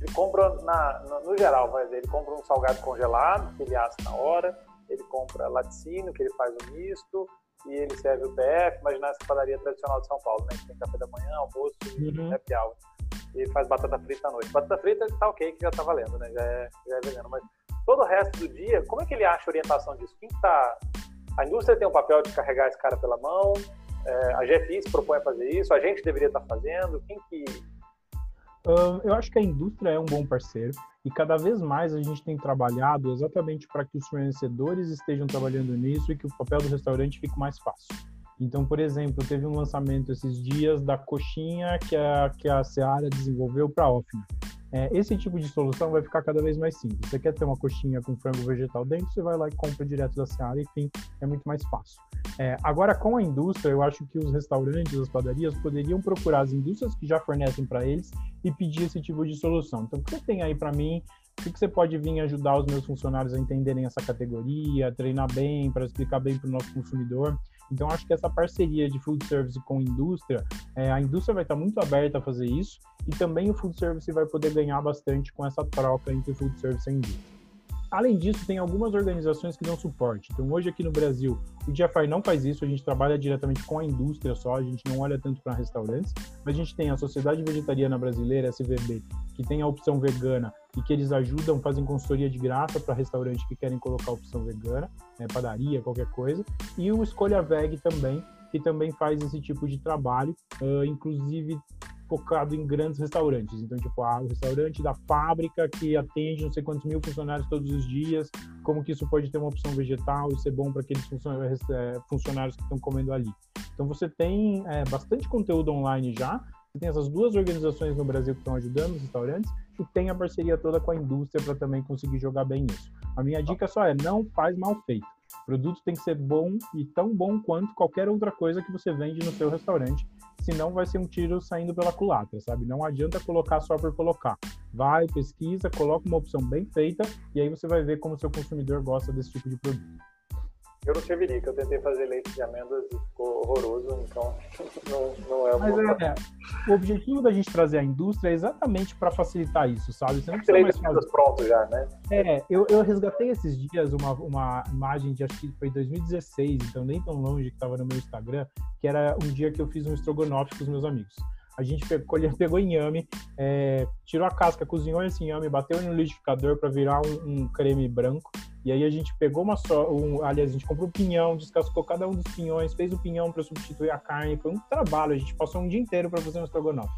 ele compra, na, no, no geral, dizer, ele compra um salgado congelado, que ele assa na hora, ele compra laticínio, que ele faz o misto, e ele serve o PF, imagina essa padaria tradicional de São Paulo, né? Que tem café da manhã, almoço e uhum. happy hour. E ele faz batata frita à noite. Batata frita tá ok, que já tá valendo, né? Já é, já é vegano. Mas todo o resto do dia, como é que ele acha a orientação disso? Quem tá... A indústria tem o um papel de carregar esse cara pela mão, é, a GFI se propõe a fazer isso, a gente deveria estar tá fazendo, quem que... Eu acho que a indústria é um bom parceiro. E cada vez mais a gente tem trabalhado exatamente para que os fornecedores estejam trabalhando nisso e que o papel do restaurante fique mais fácil. Então, por exemplo, teve um lançamento esses dias da coxinha que a, que a Seara desenvolveu para a Offner. É, esse tipo de solução vai ficar cada vez mais simples. Você quer ter uma coxinha com frango vegetal dentro, você vai lá e compra direto da Seara, enfim, é muito mais fácil. É, agora, com a indústria, eu acho que os restaurantes, as padarias poderiam procurar as indústrias que já fornecem para eles e pedir esse tipo de solução. Então, o que você tem aí para mim? O que você pode vir ajudar os meus funcionários a entenderem essa categoria, treinar bem, para explicar bem para o nosso consumidor? Então, acho que essa parceria de food service com indústria, é, a indústria vai estar muito aberta a fazer isso e também o food service vai poder ganhar bastante com essa troca entre food service e indústria. Além disso, tem algumas organizações que dão suporte. Então, hoje aqui no Brasil, o GFI não faz isso, a gente trabalha diretamente com a indústria só, a gente não olha tanto para restaurantes, mas a gente tem a Sociedade Vegetariana Brasileira, SVB, que tem a opção vegana e que eles ajudam, fazem consultoria de graça para restaurantes que querem colocar a opção vegana, né, padaria, qualquer coisa, e o Escolha Veg também, que também faz esse tipo de trabalho, uh, inclusive focado em grandes restaurantes. Então, tipo, ah, o restaurante da fábrica que atende não sei quantos mil funcionários todos os dias, como que isso pode ter uma opção vegetal e ser bom para aqueles é, funcionários que estão comendo ali. Então, você tem é, bastante conteúdo online já, você tem essas duas organizações no Brasil que estão ajudando os restaurantes e tem a parceria toda com a indústria para também conseguir jogar bem isso. A minha dica só é, não faz mal feito. O produto tem que ser bom e tão bom quanto qualquer outra coisa que você vende no seu restaurante senão vai ser um tiro saindo pela culatra, sabe? Não adianta colocar só por colocar. Vai, pesquisa, coloca uma opção bem feita e aí você vai ver como o seu consumidor gosta desse tipo de produto. Eu não tive que eu tentei fazer leite de amêndoas e ficou horroroso, então não, não é uma Mas é, o objetivo da gente trazer a indústria é exatamente para facilitar isso, sabe? Você não precisa mais fazer... pronto já, né? É, eu, eu resgatei esses dias uma, uma imagem de acho que foi 2016, então nem tão longe que estava no meu Instagram, que era um dia que eu fiz um estrogonofe com os meus amigos. A gente pegou, pegou inhame, é, tirou a casca, cozinhou esse inhame, bateu no liquidificador para virar um, um, creme branco. E aí a gente pegou uma só, um, aliás, a gente comprou um pinhão, descascou cada um dos pinhões, fez o pinhão para substituir a carne. Foi um trabalho, a gente passou um dia inteiro para fazer um estrogonofe.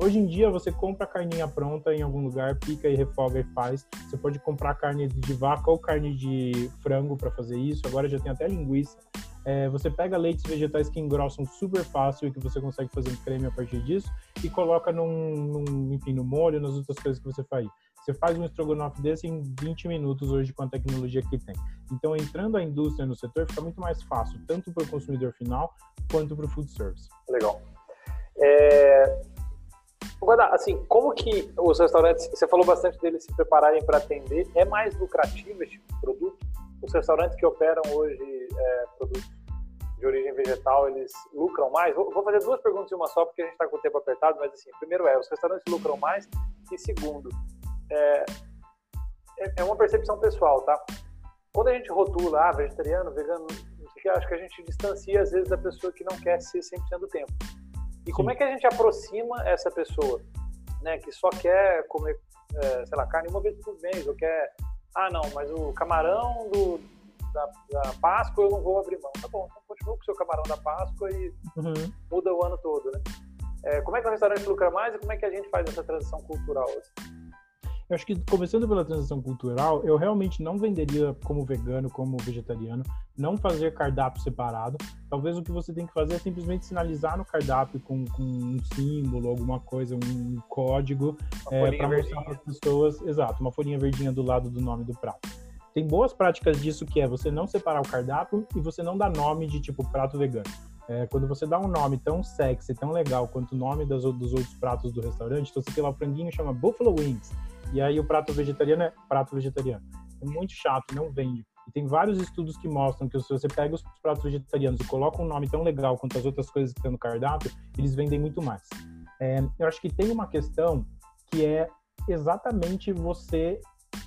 Hoje em dia você compra a carninha pronta em algum lugar, pica e refoga e faz. Você pode comprar carne de vaca ou carne de frango para fazer isso. Agora já tem até linguiça. É, você pega leites vegetais que engrossam super fácil e que você consegue fazer um creme a partir disso e coloca num, num, enfim, no molho, nas outras coisas que você faz. Você faz um estrogonofe desse em 20 minutos hoje com a tecnologia que tem. Então, entrando a indústria no setor, fica muito mais fácil, tanto para o consumidor final quanto para o food service. Legal. É... Assim, como que os restaurantes, você falou bastante deles se prepararem para atender, é mais lucrativo esse tipo de produto? Os restaurantes que operam hoje é, produtos de origem vegetal, eles lucram mais? Vou, vou fazer duas perguntas em uma só, porque a gente está com o tempo apertado, mas assim, primeiro é, os restaurantes lucram mais? E segundo, é, é, é uma percepção pessoal, tá? Quando a gente rotula, ah, vegetariano, vegano, acho que a gente distancia às vezes da pessoa que não quer ser 100% do tempo. E Sim. como é que a gente aproxima essa pessoa, né, que só quer comer, é, sei lá, carne uma vez por mês, ou quer, ah, não, mas o camarão do, da, da, Páscoa eu não vou abrir mão. Tá bom, então continua com o seu camarão da Páscoa e uhum. muda o ano todo, né? É, como é que o restaurante lucra mais e como é que a gente faz essa transição cultural? Assim? Eu acho que começando pela transição cultural, eu realmente não venderia como vegano, como vegetariano, não fazer cardápio separado. Talvez o que você tem que fazer é simplesmente sinalizar no cardápio com, com um símbolo, alguma coisa, um código, é, para mostrar para as pessoas, exato, uma folhinha verdinha do lado do nome do prato. Tem boas práticas disso que é você não separar o cardápio e você não dar nome de tipo prato vegano. É, quando você dá um nome tão sexy, tão legal quanto o nome das, dos outros pratos do restaurante, então você tem lá o franguinho chama Buffalo Wings. E aí o prato vegetariano é prato vegetariano. É muito chato, não vende. E tem vários estudos que mostram que se você pega os pratos vegetarianos e coloca um nome tão legal quanto as outras coisas que estão no cardápio, eles vendem muito mais. É, eu acho que tem uma questão que é exatamente você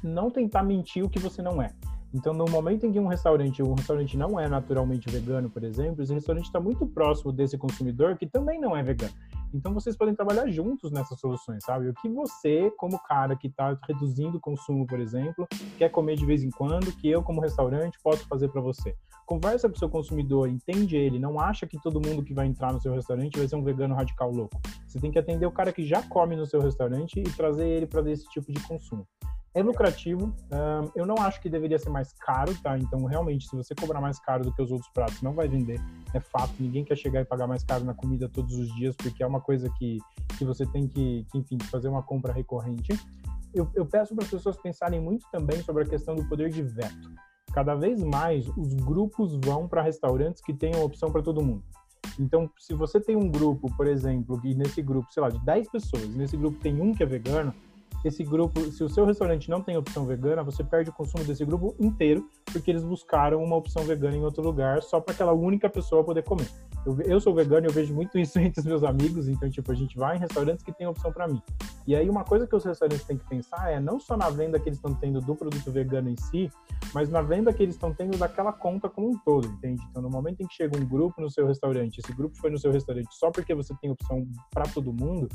não tentar mentir o que você não é. Então, no momento em que um restaurante, um restaurante não é naturalmente vegano, por exemplo, esse restaurante está muito próximo desse consumidor que também não é vegano. Então vocês podem trabalhar juntos nessas soluções, sabe? O que você, como cara que está reduzindo o consumo, por exemplo, quer comer de vez em quando, que eu, como restaurante, posso fazer para você. Conversa com o seu consumidor, entende ele, não acha que todo mundo que vai entrar no seu restaurante vai ser um vegano radical louco. Você tem que atender o cara que já come no seu restaurante e trazer ele para esse tipo de consumo é lucrativo. Um, eu não acho que deveria ser mais caro, tá? Então, realmente, se você cobrar mais caro do que os outros pratos, não vai vender. É fato. Ninguém quer chegar e pagar mais caro na comida todos os dias, porque é uma coisa que, que você tem que, que enfim, fazer uma compra recorrente. Eu, eu peço para as pessoas pensarem muito também sobre a questão do poder de veto. Cada vez mais, os grupos vão para restaurantes que tenham opção para todo mundo. Então, se você tem um grupo, por exemplo, e nesse grupo, sei lá, de 10 pessoas, nesse grupo tem um que é vegano, esse grupo, se o seu restaurante não tem opção vegana, você perde o consumo desse grupo inteiro, porque eles buscaram uma opção vegana em outro lugar só para aquela única pessoa poder comer. Eu, eu sou vegano e eu vejo muito isso entre os meus amigos, então, tipo, a gente vai em restaurantes que tem opção para mim. E aí, uma coisa que os restaurantes têm que pensar é não só na venda que eles estão tendo do produto vegano em si, mas na venda que eles estão tendo daquela conta como um todo, entende? Então, no momento em que chega um grupo no seu restaurante, esse grupo foi no seu restaurante só porque você tem opção para todo mundo,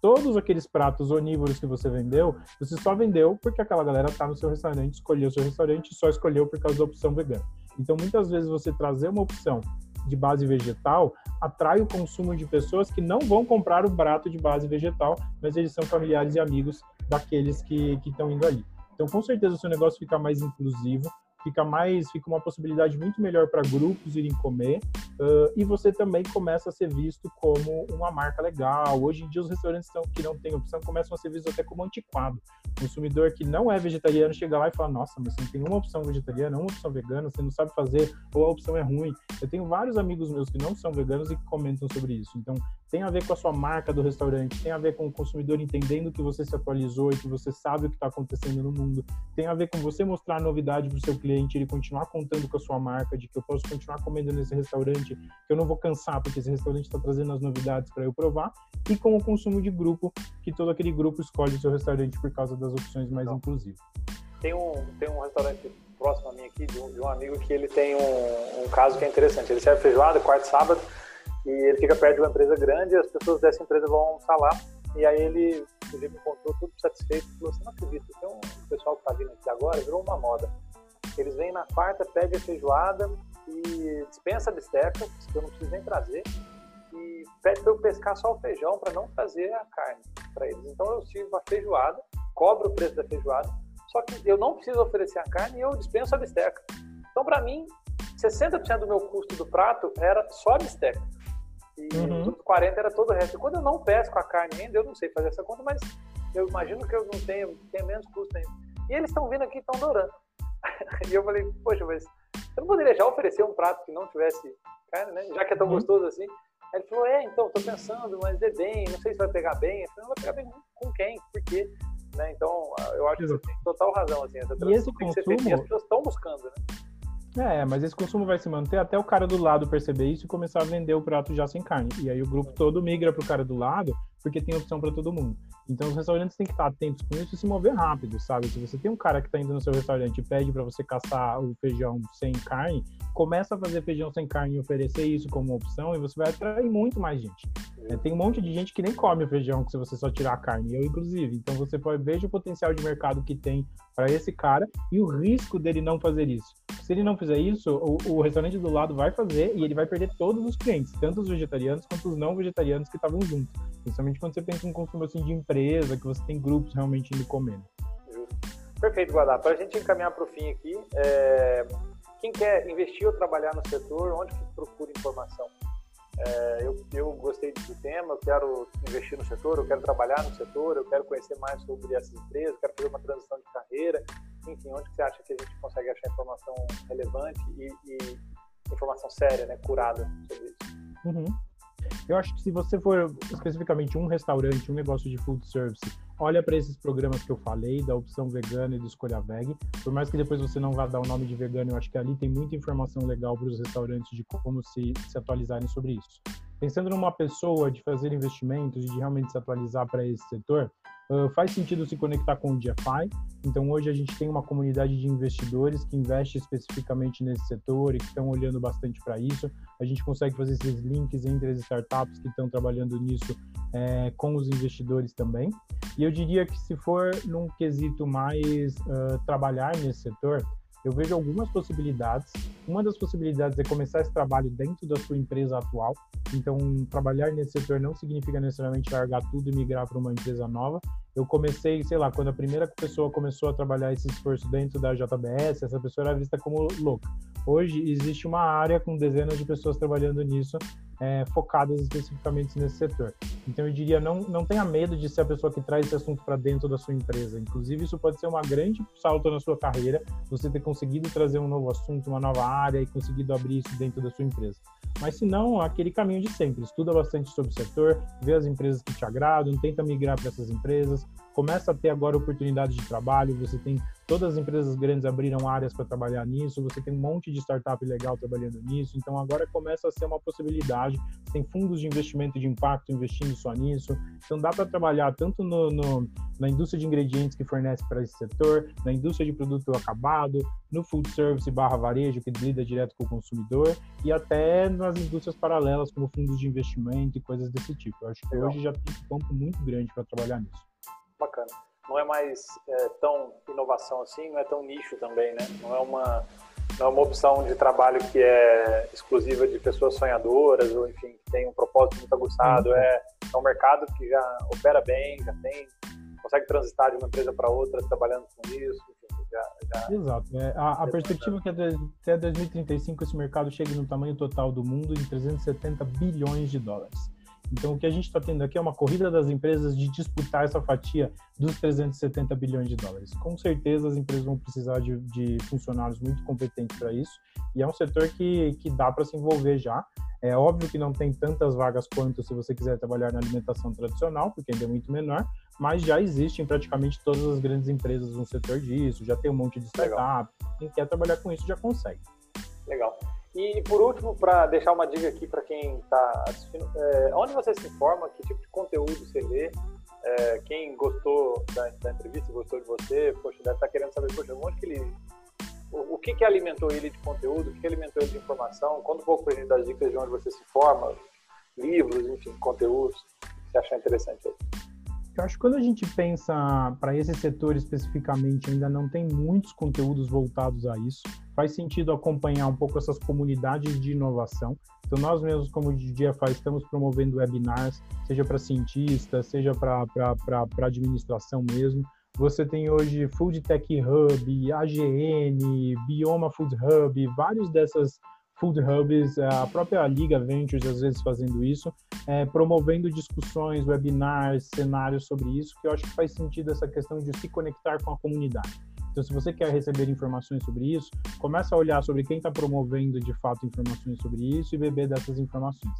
todos aqueles pratos onívoros que você vendeu, você só vendeu porque aquela galera está no seu restaurante, escolheu o seu restaurante e só escolheu por causa da opção vegana. Então, muitas vezes você trazer uma opção de base vegetal atrai o consumo de pessoas que não vão comprar o prato de base vegetal, mas eles são familiares e amigos daqueles que estão indo ali. Então, com certeza, o seu negócio fica mais inclusivo, fica mais, fica uma possibilidade muito melhor para grupos irem comer uh, e você também começa a ser visto como uma marca legal. Hoje em dia os restaurantes estão, que não têm opção começam a ser vistos até como antiquado. O consumidor que não é vegetariano chega lá e fala: Nossa, mas você não tem uma opção vegetariana, uma opção vegana, você não sabe fazer ou a opção é ruim. Eu tenho vários amigos meus que não são veganos e que comentam sobre isso. Então tem a ver com a sua marca do restaurante, tem a ver com o consumidor entendendo que você se atualizou e que você sabe o que está acontecendo no mundo, tem a ver com você mostrar novidade para o seu cliente, ele continuar contando com a sua marca, de que eu posso continuar comendo nesse restaurante, que eu não vou cansar porque esse restaurante está trazendo as novidades para eu provar, e com o consumo de grupo, que todo aquele grupo escolhe o seu restaurante por causa das opções mais então, inclusivas. Tem um, tem um restaurante próximo a mim aqui, de um, de um amigo que ele tem um, um caso que é interessante. Ele serve feijoada quarto sábado e ele fica perto de uma empresa grande e as pessoas dessa empresa vão almoçar lá. E aí ele, ele me contou tudo satisfeito falou: Você não acredita, tem um pessoal que está vindo aqui agora, virou uma moda. Eles vêm na quarta, pedem a feijoada e dispensa a bisteca, que eu não preciso nem trazer, e pede para eu pescar só o feijão para não trazer a carne para eles. Então eu sirvo a feijoada, cobro o preço da feijoada, só que eu não preciso oferecer a carne e eu dispenso a bisteca. Então, para mim, 60% do meu custo do prato era só a bisteca. E uhum. os 40 era todo o resto. E quando eu não pesco a carne ainda, eu não sei fazer essa conta, mas eu imagino que eu não tenha, tenha menos custo ainda. E eles estão vindo aqui e estão adorando. e eu falei, poxa, mas você não poderia já oferecer um prato que não tivesse carne, né? Já que é tão uhum. gostoso assim. Aí ele falou, é, então, tô pensando, mas é bem, não sei se vai pegar bem. Eu falei, não vai pegar bem com quem? Por quê? Né? Então, eu acho que você tem total razão, assim, essa e esse consumo... e as pessoas estão buscando, né? É, mas esse consumo vai se manter até o cara do lado perceber isso e começar a vender o prato já sem carne. E aí o grupo todo migra para o cara do lado, porque tem opção para todo mundo. Então os restaurantes têm que estar atentos com isso e se mover rápido, sabe? Se você tem um cara que está indo no seu restaurante e pede para você caçar o feijão sem carne, começa a fazer feijão sem carne e oferecer isso como opção e você vai atrair muito mais gente. É, tem um monte de gente que nem come o feijão se você só tirar a carne, eu inclusive. Então você pode ver o potencial de mercado que tem para esse cara e o risco dele não fazer isso. Se ele não fizer isso, o, o, restaurante do lado vai fazer e ele vai perder todos os clientes, tanto os vegetarianos quanto os não vegetarianos que estavam juntos. Principalmente quando você pensa em um consumo assim de empresa, que você tem grupos realmente indo comendo. Perfeito, Guadá. Para a gente encaminhar para o fim aqui, é... quem quer investir ou trabalhar no setor, onde que procura informação? É, eu, eu gostei do tema, eu quero investir no setor, eu quero trabalhar no setor, eu quero conhecer mais sobre essas empresas, quero fazer uma transição de carreira. Enfim, onde você acha que a gente consegue achar informação relevante e, e informação séria, né, curada sobre isso? Uhum. Eu acho que se você for especificamente um restaurante, um negócio de food service, olha para esses programas que eu falei, da opção vegana e do escolha veg. Por mais que depois você não vá dar o nome de vegano, eu acho que ali tem muita informação legal para os restaurantes de como se, se atualizarem sobre isso. Pensando numa pessoa de fazer investimentos e de realmente se atualizar para esse setor, Uh, faz sentido se conectar com o DeFi. Então, hoje a gente tem uma comunidade de investidores que investe especificamente nesse setor e que estão olhando bastante para isso. A gente consegue fazer esses links entre as startups que estão trabalhando nisso é, com os investidores também. E eu diria que se for num quesito mais uh, trabalhar nesse setor, eu vejo algumas possibilidades. Uma das possibilidades é começar esse trabalho dentro da sua empresa atual. Então, trabalhar nesse setor não significa necessariamente largar tudo e migrar para uma empresa nova. Eu comecei, sei lá, quando a primeira pessoa começou a trabalhar esse esforço dentro da JBS, essa pessoa era vista como louca. Hoje existe uma área com dezenas de pessoas trabalhando nisso é, focadas especificamente nesse setor. Então eu diria não não tenha medo de ser a pessoa que traz esse assunto para dentro da sua empresa. Inclusive isso pode ser uma grande salto na sua carreira, você ter conseguido trazer um novo assunto, uma nova área e conseguido abrir isso dentro da sua empresa. Mas se não, aquele caminho de sempre, estuda bastante sobre o setor, vê as empresas que te agradam, tenta migrar para essas empresas, começa a ter agora oportunidades de trabalho, você tem todas as empresas grandes abriram áreas para trabalhar nisso, você tem um monte de startup legal trabalhando nisso, então agora começa a ser uma possibilidade, tem fundos de investimento de impacto investindo só nisso, então dá para trabalhar tanto no, no, na indústria de ingredientes que fornece para esse setor, na indústria de produto acabado, no food service barra varejo, que lida direto com o consumidor, e até nas indústrias paralelas, como fundos de investimento e coisas desse tipo. Eu acho que legal. hoje já tem um campo muito grande para trabalhar nisso bacana. Não é mais é, tão inovação assim, não é tão nicho também, né? Não é uma não é uma opção de trabalho que é exclusiva de pessoas sonhadoras ou enfim que tem um propósito muito aguçado. Uhum. É, é um mercado que já opera bem, já tem consegue transitar de uma empresa para outra trabalhando com isso. já, já... Exato. É, a, a perspectiva é que até 2035 esse mercado chegue no tamanho total do mundo em 370 bilhões de dólares. Então, o que a gente está tendo aqui é uma corrida das empresas de disputar essa fatia dos 370 bilhões de dólares. Com certeza, as empresas vão precisar de, de funcionários muito competentes para isso, e é um setor que, que dá para se envolver já. É óbvio que não tem tantas vagas quanto se você quiser trabalhar na alimentação tradicional, porque ainda é muito menor, mas já existem praticamente todas as grandes empresas no setor disso, já tem um monte de startup. Quem quer trabalhar com isso já consegue. Legal. E por último, para deixar uma dica aqui para quem está assistindo, é, onde você se informa, que tipo de conteúdo você vê, é, quem gostou da, da, entrevista, gostou de você, poxa, deve estar tá querendo saber, poxa, onde que ele, o, o, que que alimentou ele de conteúdo, o que, que alimentou ele de informação, conta um pouco para gente das dicas de onde você se forma, livros, enfim, conteúdos, que você achar interessante aí. Eu acho que quando a gente pensa para esse setor especificamente, ainda não tem muitos conteúdos voltados a isso. Faz sentido acompanhar um pouco essas comunidades de inovação. Então, nós mesmos, como o DFI, estamos promovendo webinars, seja para cientistas, seja para administração mesmo. Você tem hoje Food Tech Hub, AGN, Bioma Food Hub, vários dessas food hubs, a própria Liga Ventures às vezes fazendo isso, é, promovendo discussões, webinars, cenários sobre isso, que eu acho que faz sentido essa questão de se conectar com a comunidade. Então, se você quer receber informações sobre isso, começa a olhar sobre quem está promovendo de fato informações sobre isso e beber dessas informações.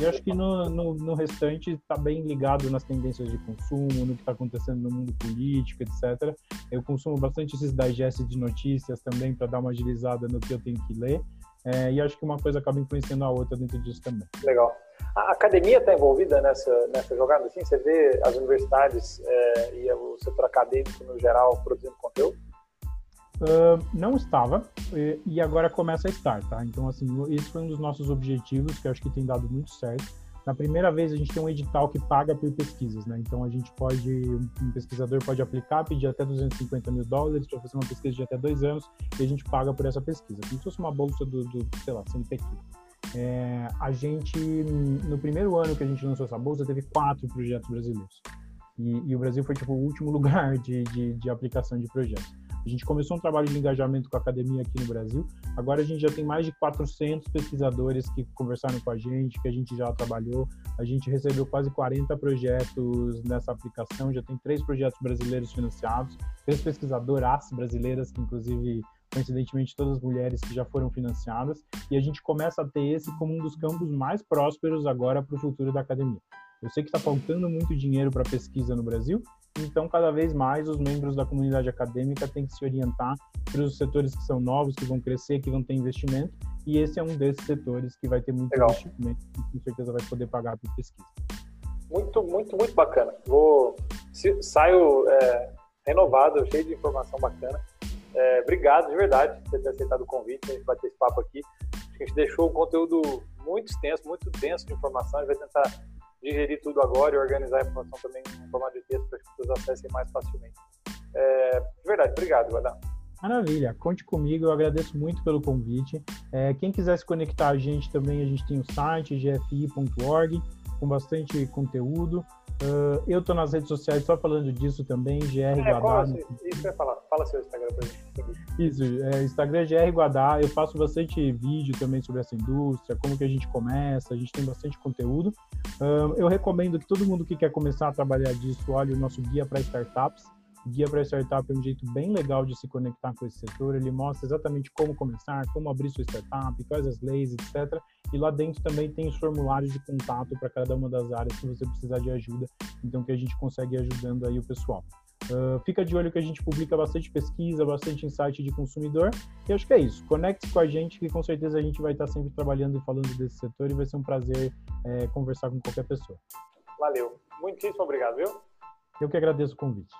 E acho que no, no, no restante está bem ligado nas tendências de consumo, no que está acontecendo no mundo político, etc. Eu consumo bastante esses digests de notícias também para dar uma agilizada no que eu tenho que ler. É, e acho que uma coisa acaba influenciando a outra dentro disso também. Legal. A academia está envolvida nessa, nessa jogada? Assim, você vê as universidades é, e o setor acadêmico no geral produzindo conteúdo? Uh, não estava e, e, agora começa a estar, tá? Então, assim, esse foi um dos nossos objetivos que acho que tem dado muito certo. Na primeira vez, a gente tem um edital que paga por pesquisas, né? Então, a gente pode, um pesquisador pode aplicar, pedir até 250 mil dólares para fazer uma pesquisa de até dois anos e a gente paga por essa pesquisa, como se fosse uma bolsa do, do sei lá, CNPq. É, a gente, no primeiro ano que a gente lançou essa bolsa, teve quatro projetos brasileiros. E, e o Brasil foi, tipo, o último lugar de, de, de aplicação de projetos. A gente começou um trabalho de engajamento com a academia aqui no Brasil. Agora a gente já tem mais de 400 pesquisadores que conversaram com a gente, que a gente já trabalhou. A gente recebeu quase 40 projetos nessa aplicação. Já tem três projetos brasileiros financiados, três pesquisadoras brasileiras, que inclusive coincidentemente todas mulheres que já foram financiadas, e a gente começa a ter esse como um dos campos mais prósperos agora para o futuro da academia. Eu sei que está faltando muito dinheiro para pesquisa no Brasil, então cada vez mais os membros da comunidade acadêmica têm que se orientar para os setores que são novos, que vão crescer, que vão ter investimento, e esse é um desses setores que vai ter muito Legal. investimento e com certeza vai poder pagar por pesquisa. Muito, muito, muito bacana. Vou saio é, renovado, cheio de informação bacana. É, obrigado de verdade por ter aceitado o convite, a gente vai ter esse papo aqui. A gente deixou um conteúdo muito extenso, muito denso de informação. A gente vai tentar digerir tudo agora e organizar a informação também em formato de texto para que as pessoas acessem mais facilmente. É, de verdade, obrigado, Guadá. Maravilha, conte comigo, eu agradeço muito pelo convite. É, quem quiser se conectar a gente também, a gente tem o site gfi.org com bastante conteúdo. Uh, eu estou nas redes sociais só falando disso também, GR é, Guadá. Isso falar, fala seu Instagram para gente. Isso, é, Instagram GR Guadá, eu faço bastante vídeo também sobre essa indústria, como que a gente começa, a gente tem bastante conteúdo. Uh, eu recomendo que todo mundo que quer começar a trabalhar disso olhe o nosso guia para startups. Guia para startup é um jeito bem legal de se conectar com esse setor. Ele mostra exatamente como começar, como abrir sua startup, quais as leis, etc. E lá dentro também tem os formulários de contato para cada uma das áreas que você precisar de ajuda. Então que a gente consegue ir ajudando aí o pessoal. Uh, fica de olho que a gente publica bastante pesquisa, bastante insight de consumidor. E acho que é isso. Conecte com a gente, que com certeza a gente vai estar sempre trabalhando e falando desse setor e vai ser um prazer é, conversar com qualquer pessoa. Valeu. Muitíssimo obrigado, viu? Eu que agradeço o convite.